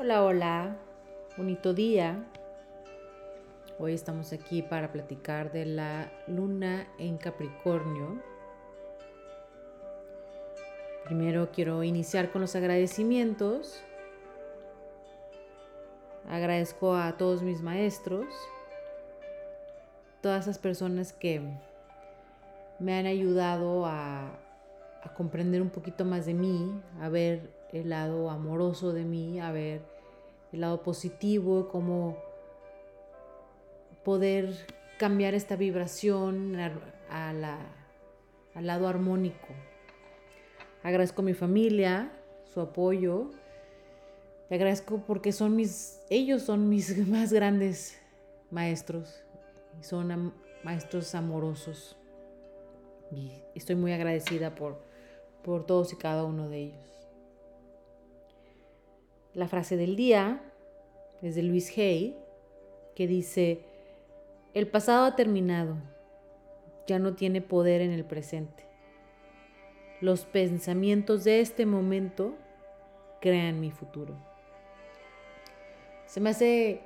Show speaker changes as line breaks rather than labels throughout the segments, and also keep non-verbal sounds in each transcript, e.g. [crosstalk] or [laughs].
Hola, hola, bonito día. Hoy estamos aquí para platicar de la luna en Capricornio. Primero quiero iniciar con los agradecimientos. Agradezco a todos mis maestros, todas esas personas que me han ayudado a, a comprender un poquito más de mí, a ver el lado amoroso de mí, a ver el lado positivo, cómo poder cambiar esta vibración a la, al lado armónico. Agradezco a mi familia, su apoyo. Le agradezco porque son mis, ellos son mis [laughs] más grandes maestros. Son maestros amorosos. Y estoy muy agradecida por, por todos y cada uno de ellos. La frase del día es de Luis Hay, que dice, el pasado ha terminado, ya no tiene poder en el presente. Los pensamientos de este momento crean mi futuro. Se me hace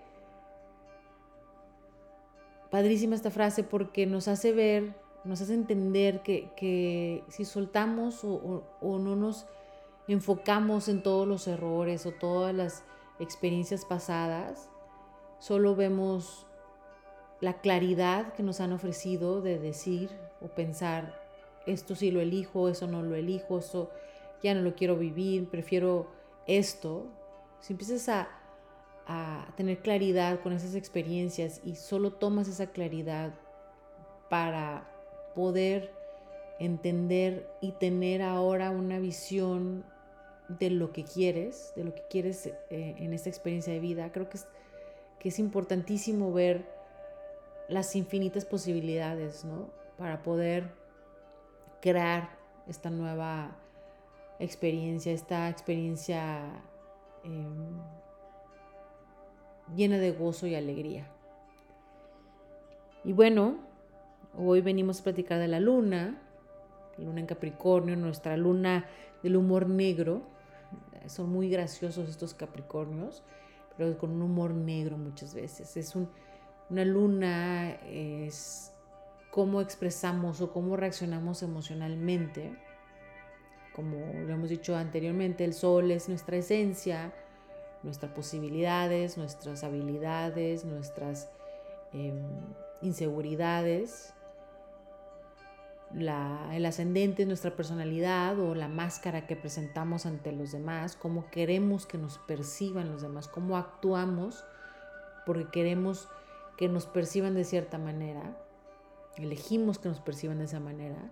padrísima esta frase porque nos hace ver, nos hace entender que, si soltamos o no nos enfocamos en todos los errores o todas las experiencias pasadas, solo vemos la claridad que nos han ofrecido de decir o pensar, esto sí lo elijo, eso no lo elijo, eso ya no lo quiero vivir, prefiero esto. Si empiezas a, a tener claridad con esas experiencias y solo tomas esa claridad para poder entender y tener ahora una visión de lo que quieres, de lo que quieres eh, en esta experiencia de vida. Creo que es, que es importantísimo ver las infinitas posibilidades, ¿no? Para poder crear esta nueva experiencia, esta experiencia em, llena de gozo y alegría. Y bueno, hoy venimos a platicar de la luna, luna en Capricornio, nuestra luna del humor negro, son muy graciosos estos Capricornios, pero con un humor negro muchas veces. Es una luna, es cómo expresamos o cómo reaccionamos emocionalmente. Como lo hemos dicho anteriormente, el sol es nuestra esencia, nuestras posibilidades, nuestras habilidades, nuestras em, inseguridades el ascendente es nuestra personalidad o la máscara que presentamos ante los demás, cómo queremos que nos perciban los demás, cómo actuamos porque queremos que nos perciban de cierta manera, elegimos que nos perciban de esa manera,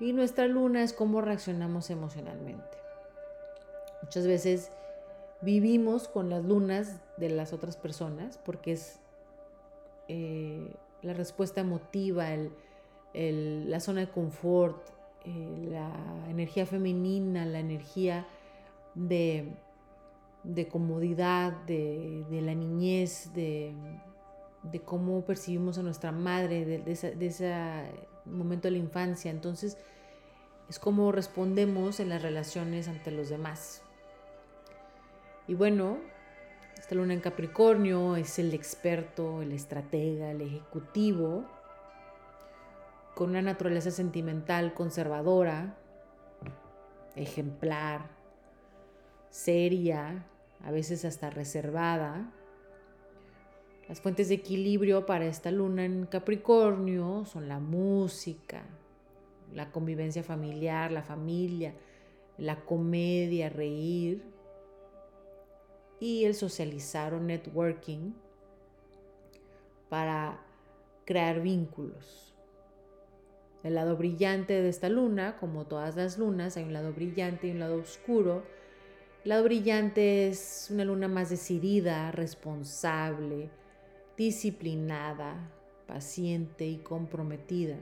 y nuestra luna es cómo reaccionamos emocionalmente. Muchas veces vivimos con las lunas de las otras personas porque es eh, la respuesta emotiva, el la zona de confort, eh, la energía femenina, la energía de, comodidad, de, la niñez, de, cómo percibimos a nuestra madre, de, ese momento de la infancia. Entonces, es como respondemos en las relaciones ante los demás. Y bueno, esta luna en Capricornio es el experto, el estratega, el ejecutivo con una naturaleza sentimental conservadora, ejemplar, seria, a veces hasta reservada. Las fuentes de equilibrio para esta luna en Capricornio son la música, la convivencia familiar, la familia, la comedia, reír y el socializar o networking para crear vínculos. El lado brillante de esta luna, como todas las lunas, hay un lado brillante y un lado oscuro. El lado brillante es una luna más decidida, responsable, disciplinada, paciente y comprometida.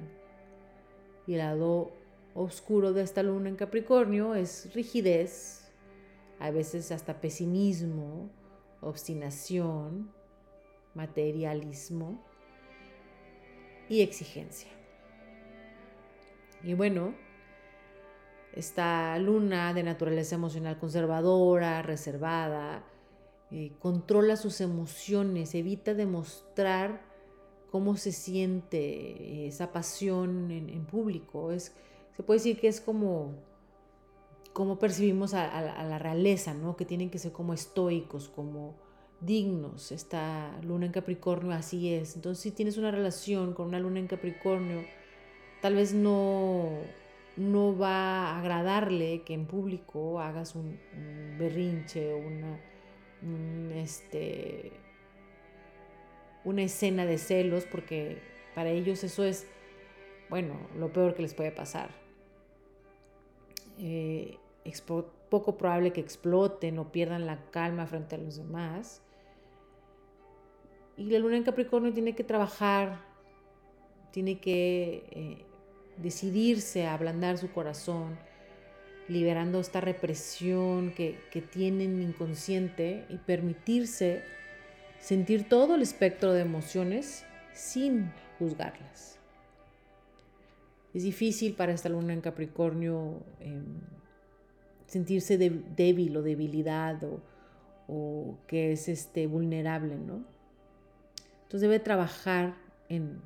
Y el lado oscuro de esta luna en Capricornio es rigidez, a veces hasta pesimismo, obstinación, materialismo y exigencia. Y bueno, esta luna de naturaleza emocional conservadora, reservada, eh, controla sus emociones, evita demostrar cómo se siente esa pasión en, público. Es, se puede decir que es como, como percibimos a, la realeza, ¿no? que tienen que ser como estoicos, como dignos. Esta luna en Capricornio así es. Entonces si tienes una relación con una luna en Capricornio, tal vez no, no va a agradarle que en público hagas un, berrinche o una, este, una escena de celos, porque para ellos eso es, bueno, lo peor que les puede pasar. Eh, poco probable que exploten o pierdan la calma frente a los demás. Y la luna en Capricornio tiene que trabajar, tiene que eh, decidirse a ablandar su corazón, liberando esta represión que, que tienen inconsciente y permitirse sentir todo el espectro de emociones sin juzgarlas. Es difícil para esta luna en Capricornio em, sentirse débil o debilidad o, o, que es este, vulnerable, ¿no? Entonces debe trabajar en,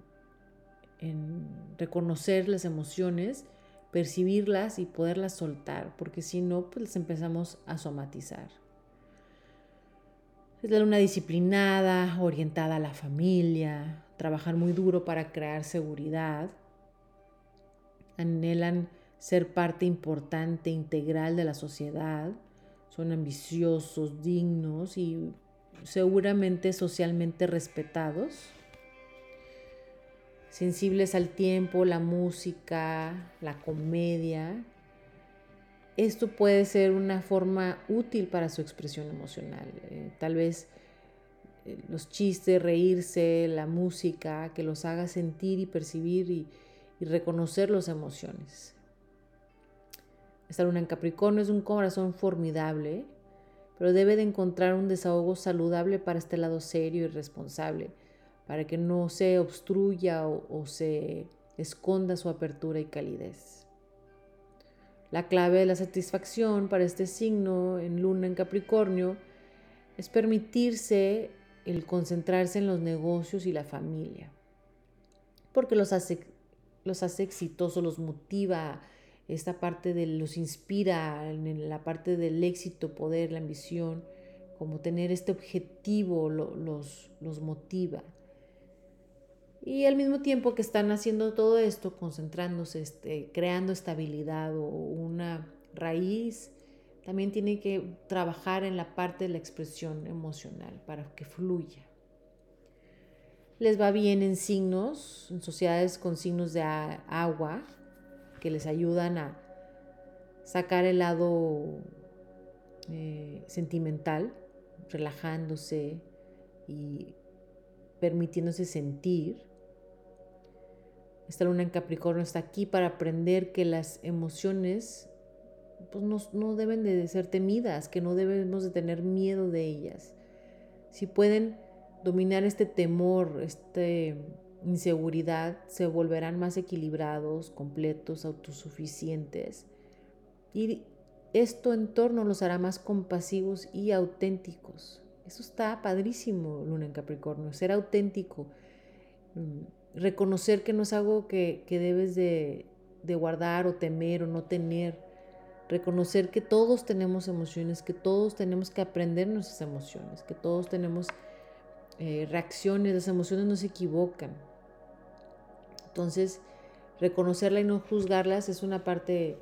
reconocer las emociones, percibirlas y poderlas soltar, porque si no, pues empezamos a somatizar. Es la luna disciplinada, orientada a la familia, trabajar muy duro para crear seguridad. Anhelan ser parte importante, integral de la sociedad. Son ambiciosos, dignos y seguramente socialmente respetados. Sensibles al tiempo, la música, la comedia esto puede ser una forma útil para su expresión emocional. Eh, tal vez eh, los chistes, reírse, la música, que los haga sentir y percibir y, y reconocer las emociones. Esta luna en Capricornio es un corazón formidable, pero debe de encontrar un desahogo saludable para este lado serio y responsable, para que no se obstruya o se esconda su apertura y calidez. La clave de la satisfacción para este signo en luna en Capricornio es permitirse el concentrarse en los negocios y la familia, porque los hace, los hace exitosos, los motiva, esta parte de los inspira en la parte del éxito, poder, la ambición, como tener este objetivo los, los motiva. Y al mismo tiempo que están haciendo todo esto, concentrándose, este, creando estabilidad o una raíz, también tienen que trabajar en la parte de la expresión emocional para que fluya. Les va bien en signos, en sociedades con signos de agua, que les ayudan a sacar el lado eh, sentimental, relajándose y permitiéndose sentir. Esta luna en Capricornio está aquí para aprender que las emociones pues, no, deben de ser temidas, que no debemos de tener miedo de ellas. Si pueden dominar este temor, esta inseguridad, se volverán más equilibrados, completos, autosuficientes. Y esto en torno los hará más compasivos y auténticos. Eso está padrísimo, Luna en Capricornio, ser auténtico. Reconocer que no es algo que, debes de, guardar o temer o no tener. Reconocer que todos tenemos emociones, que todos tenemos que aprender nuestras emociones, que todos tenemos eh, reacciones, las emociones no se equivocan. Entonces, reconocerla y no juzgarlas es una parte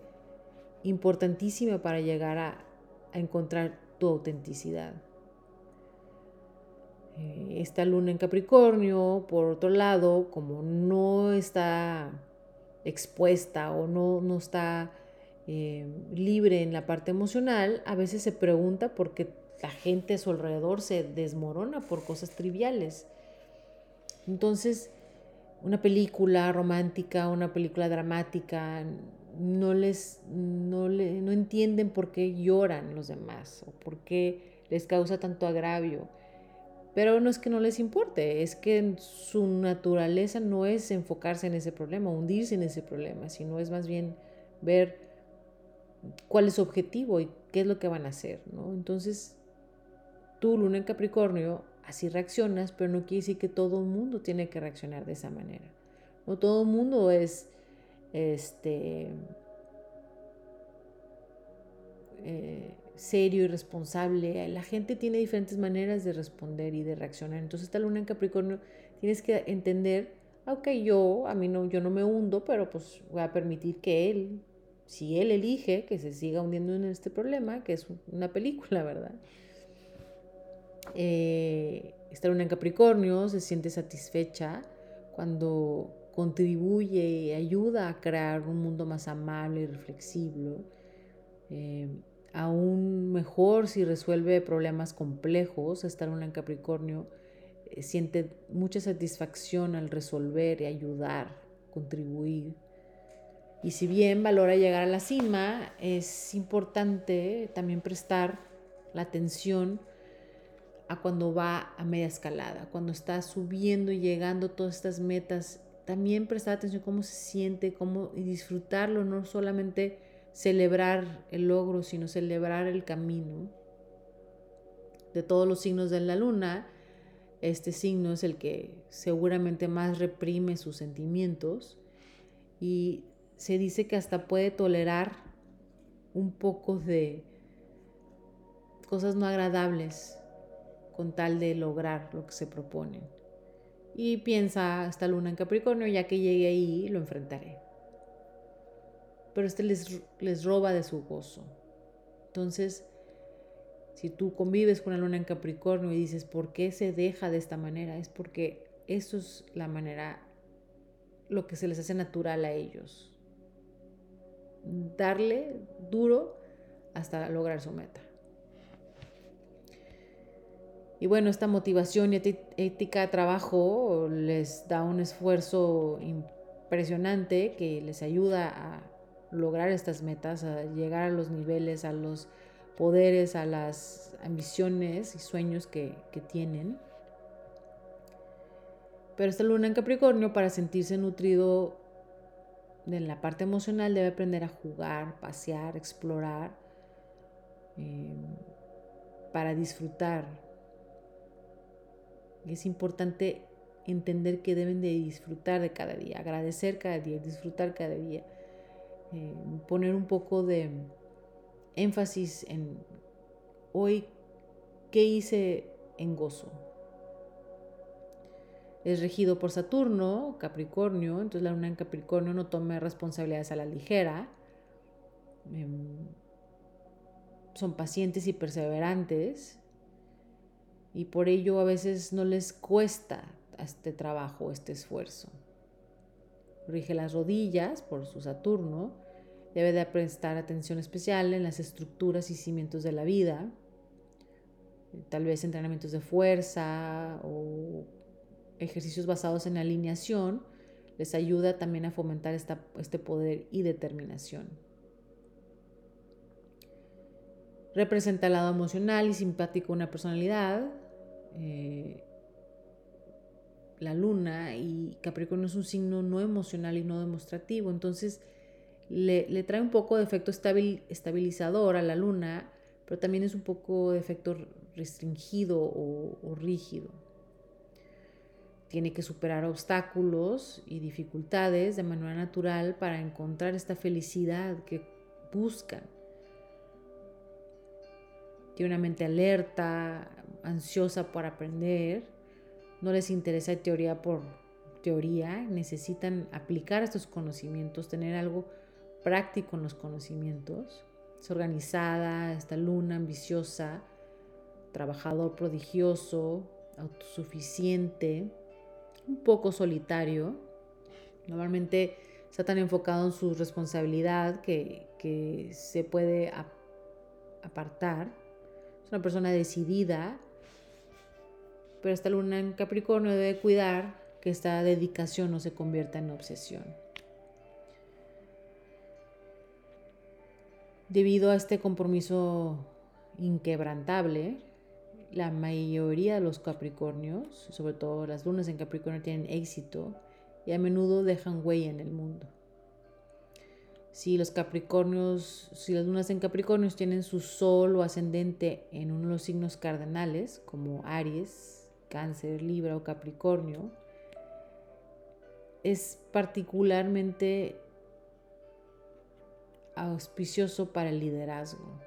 importantísima para llegar a encontrar tu autenticidad. Eh, esta luna en Capricornio, por otro lado, como no está expuesta o no, no está eh, libre en la parte emocional, a veces se pregunta por qué la gente a su alrededor se desmorona por cosas triviales. Entonces, una película romántica, una película dramática, no les no, le, no entienden por qué lloran los demás o por qué les causa tanto agravio pero no es que no les importe, es que su naturaleza no es enfocarse en ese problema, hundirse en ese problema, sino es más bien ver cuál es su objetivo y qué es lo que van a hacer, ¿no? Entonces, tú, luna en Capricornio, así reaccionas, pero no quiere decir que todo el mundo tiene que reaccionar de esa manera. No todo el mundo es este eh, serio y responsable. La gente tiene diferentes maneras de responder y de reaccionar. Entonces, esta luna en Capricornio tienes que entender, ok, yo, a mí no, yo no me hundo, pero pues voy a permitir que él, si él elige que se siga hundiendo en este problema, que es una película, ¿verdad? Eh, esta luna en Capricornio se siente satisfecha cuando contribuye y ayuda a crear un mundo más amable y reflexivo. Eh, aún mejor si resuelve problemas complejos, esta luna en Capricornio eh, siente mucha satisfacción al resolver y ayudar, contribuir. Y si bien valora llegar a la cima, es importante también prestar la atención a cuando va a media escalada, cuando está subiendo y llegando todas estas metas, también prestar atención cómo se siente, cómo y disfrutarlo, no solamente celebrar el logro, sino celebrar el camino. De todos los signos de la luna, este signo es el que seguramente más reprime sus sentimientos y se dice que hasta puede tolerar un poco de cosas no agradables con tal de lograr lo que se proponen. Y piensa esta luna en Capricornio, ya que llegue ahí lo enfrentaré. Pero este les, les roba de su gozo. Entonces, si tú convives con la luna en Capricornio y dices, ¿por qué se deja de esta manera? Es porque eso es la manera, lo que se les hace natural a ellos. Darle duro hasta lograr su meta. Y bueno, esta motivación y ética de trabajo les da un esfuerzo impresionante que les ayuda a lograr estas metas, a llegar a los niveles, a los poderes, a las ambiciones y sueños que, tienen. Pero esta luna en Capricornio, para sentirse nutrido en la parte emocional, debe aprender a jugar, pasear, explorar, eh, para disfrutar. Es importante entender que deben de disfrutar de cada día, agradecer cada día, disfrutar cada día, eh, poner un poco de énfasis en hoy qué hice en gozo. Es regido por Saturno, Capricornio, entonces la luna en Capricornio no toma responsabilidades a la ligera. Em, son pacientes y perseverantes y por ello a veces no les cuesta este trabajo, este esfuerzo. Rige las rodillas por su Saturno Debe de prestar atención especial en las estructuras y cimientos de la vida, tal vez entrenamientos de fuerza o ejercicios basados en alineación, les ayuda también a fomentar este poder y determinación. Representa el lado emocional y simpático de una personalidad. Eh, la luna y Capricornio es un signo no emocional y no demostrativo, entonces le, trae un poco de efecto estabilizador a la luna, pero también es un poco de efecto restringido o, rígido. Tiene que superar obstáculos y dificultades de manera natural para encontrar esta felicidad que buscan. Tiene una mente alerta, ansiosa por aprender, no les interesa teoría por teoría, necesitan aplicar estos conocimientos, tener algo práctico en los conocimientos. Es organizada, esta luna ambiciosa, trabajador prodigioso, autosuficiente, un poco solitario. Normalmente está tan enfocado en su responsabilidad que, que se puede apartar. Es una persona decidida, pero esta luna en Capricornio debe cuidar que esta dedicación no se convierta en obsesión. Debido a este compromiso inquebrantable, la mayoría de los Capricornios, sobre todo las lunas en Capricornio, tienen éxito y a menudo dejan huella en el mundo. Si los Capricornios, si las lunas en Capricornios tienen su sol o ascendente en uno de los signos cardenales, como Aries, Cáncer, Libra o Capricornio, es particularmente auspicioso para el liderazgo.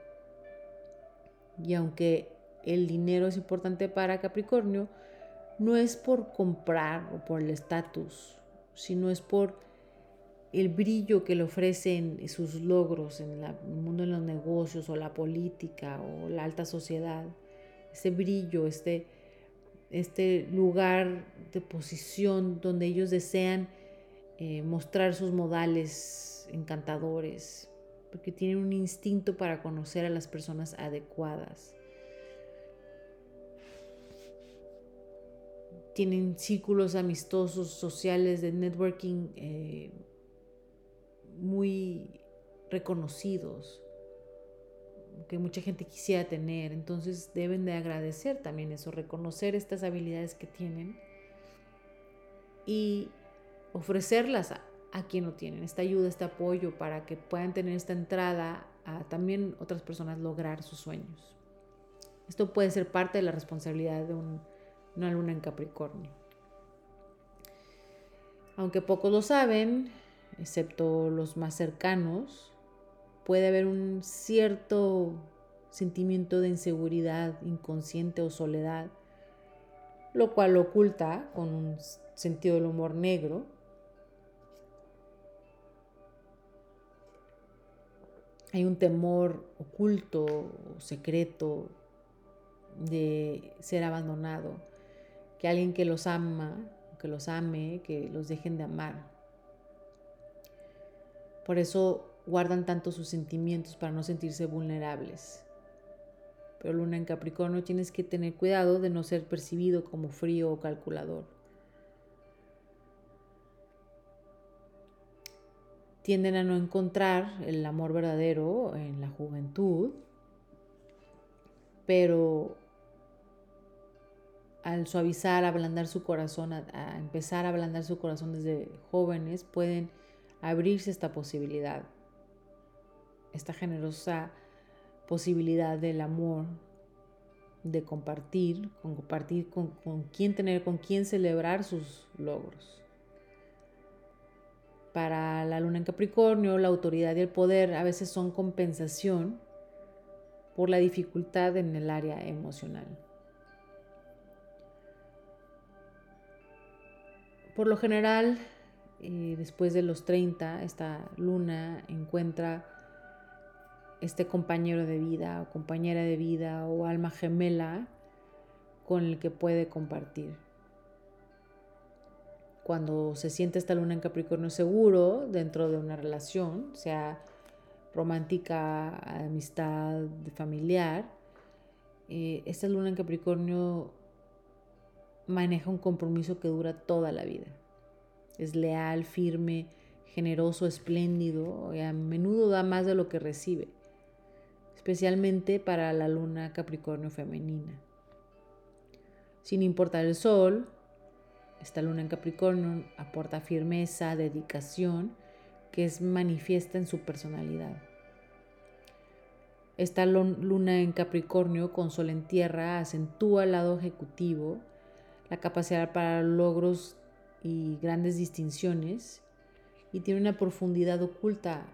Y aunque el dinero es importante para Capricornio, no es por comprar o por el estatus, sino es por el brillo que le ofrecen sus logros en el mundo de los negocios o la política o la alta sociedad. Ese brillo, este, este lugar de posición donde ellos desean eh, mostrar sus modales encantadores, porque tienen un instinto para conocer a las personas adecuadas. Tienen círculos amistosos, sociales, de networking eh, muy reconocidos, que mucha gente quisiera tener. Entonces deben de agradecer también eso, reconocer estas habilidades que tienen y ofrecerlas a, quien no tienen, esta ayuda, este apoyo para que puedan tener esta entrada a también otras personas lograr sus sueños. Esto puede ser parte de la responsabilidad de una luna en Capricornio. Aunque pocos lo saben, excepto los más cercanos, puede haber un cierto sentimiento de inseguridad inconsciente o soledad, lo cual lo oculta con un sentido del humor negro. Hay un temor oculto, secreto, de ser abandonado, que alguien que los ama, que los ame, que los dejen de amar. Por eso guardan tanto sus sentimientos para no sentirse vulnerables. Pero luna en Capricornio tienes que tener cuidado de no ser percibido como frío o calculador. Tienden a no encontrar el amor verdadero en la juventud, pero al suavizar, ablandar su corazón, a, a empezar a ablandar su corazón desde jóvenes, pueden abrirse esta posibilidad, esta generosa posibilidad del amor, de compartir, con compartir con, con quién tener, con quién celebrar sus logros. Para la luna en Capricornio, la autoridad y el poder a veces son compensación por la dificultad en el área emocional. Por lo general, eh, después de los 30, esta luna encuentra este compañero de vida o compañera de vida o alma gemela con el que puede compartir. Cuando se siente esta luna en Capricornio seguro dentro de una relación, sea romántica, amistad, familiar, eh, esta luna en Capricornio maneja un compromiso que dura toda la vida. Es leal, firme, generoso, espléndido y a menudo da más de lo que recibe, especialmente para la luna Capricornio femenina. Sin importar el sol, esta luna en Capricornio aporta firmeza, dedicación, que es manifiesta en su personalidad. Esta luna en Capricornio con sol en tierra acentúa el lado ejecutivo, la capacidad para logros y grandes distinciones y tiene una profundidad oculta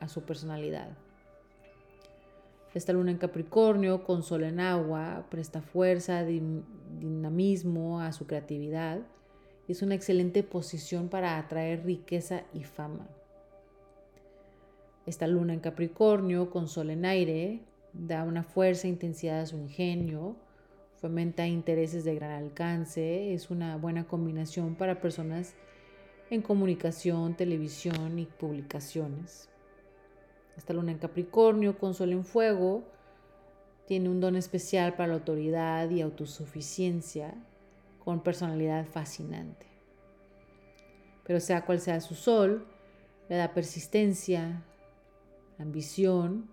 a su personalidad. Esta luna en Capricornio con sol en agua presta fuerza, dinamismo a su creatividad es una excelente posición para atraer riqueza y fama. Esta luna en Capricornio con sol en aire da una fuerza e intensidad a su ingenio, fomenta intereses de gran alcance, es una buena combinación para personas en comunicación, televisión y publicaciones. Esta luna en Capricornio con sol en fuego tiene un don especial para la autoridad y autosuficiencia con personalidad fascinante. Pero sea cual sea su sol, le da persistencia, ambición,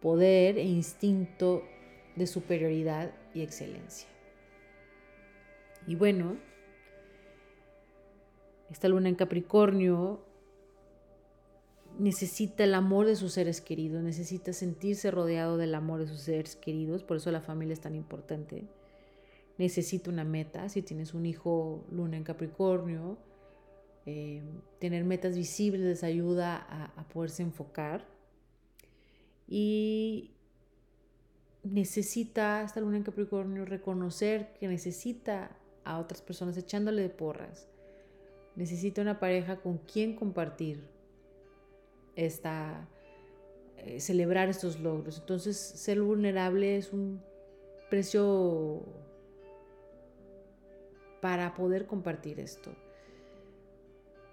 poder e instinto de superioridad y excelencia. Y bueno, esta luna en Capricornio necesita el amor de sus seres queridos, necesita sentirse rodeado del amor de sus seres queridos, por eso la familia es tan importante. Necesita una meta, si tienes un hijo luna en Capricornio, eh, tener metas visibles les ayuda a, poderse enfocar. Y necesita, esta luna en Capricornio, reconocer que necesita a otras personas echándole de porras. Necesita una pareja con quien compartir esta, eh, celebrar estos logros. Entonces, ser vulnerable es un precio para poder compartir esto.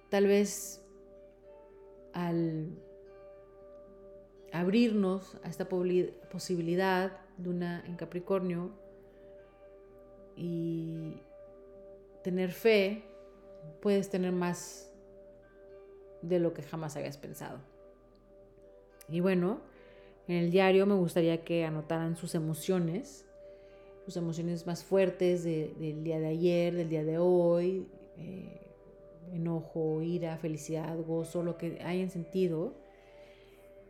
Tal vez al abrirnos a esta posibilidad de una en Capricornio y tener fe, puedes tener más de lo que jamás habías pensado. Y bueno, en el diario me gustaría que anotaran sus emociones, sus emociones más fuertes del día de ayer, del día de hoy, eh, enojo, ira, felicidad, gozo, lo que hayan sentido.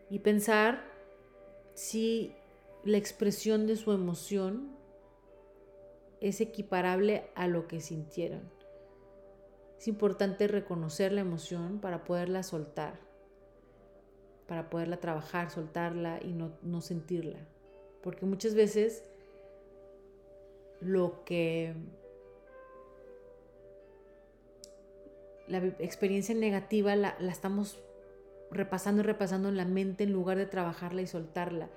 Y pensar si la expresión de su emoción es equiparable a lo que sintieron. Es importante reconocer la emoción para poderla soltar, para poderla trabajar, soltarla y no, sentirla. Porque muchas veces lo que la experiencia negativa la, la, estamos repasando y repasando en la mente en lugar de trabajarla y soltarla.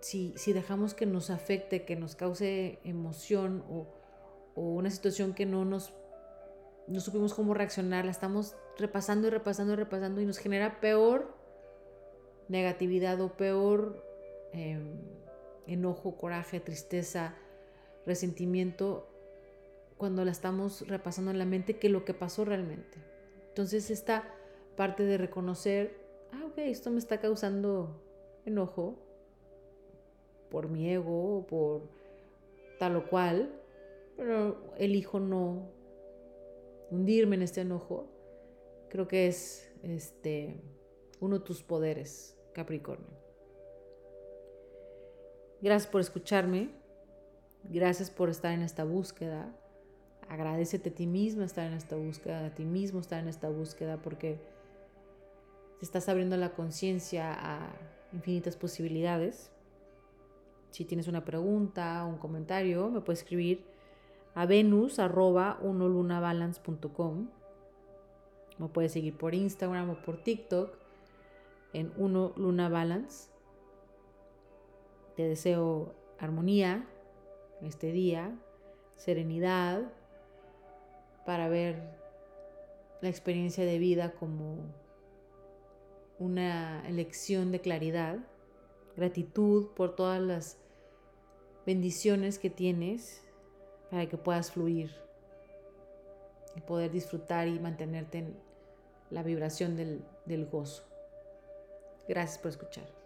Si, si dejamos que nos afecte, que nos cause emoción o, o una situación que no nos no supimos cómo reaccionar, la estamos repasando y repasando y repasando y nos genera peor negatividad o peor em, enojo, coraje, tristeza, resentimiento cuando la estamos repasando en la mente que lo que pasó realmente. Entonces esta parte de reconocer, ah, ok, esto me está causando enojo por mi ego o por tal o cual, pero elijo no hundirme en este enojo, creo que es este, uno de tus poderes, Capricornio. Gracias por escucharme, gracias por estar en esta búsqueda. Agradecete a ti mismo estar en esta búsqueda, a ti mismo estar en esta búsqueda, porque te estás abriendo la conciencia a infinitas posibilidades. Si tienes una pregunta o un comentario, me puedes escribir a venus arroba unolunabalance.com. Me puedes seguir por Instagram o por TikTok en uno luna balance. Te deseo armonía este día, serenidad para ver la experiencia de vida como una elección de claridad, gratitud por todas las bendiciones que tienes para que puedas fluir y poder disfrutar y mantenerte en la vibración del, gozo. Gracias por escuchar.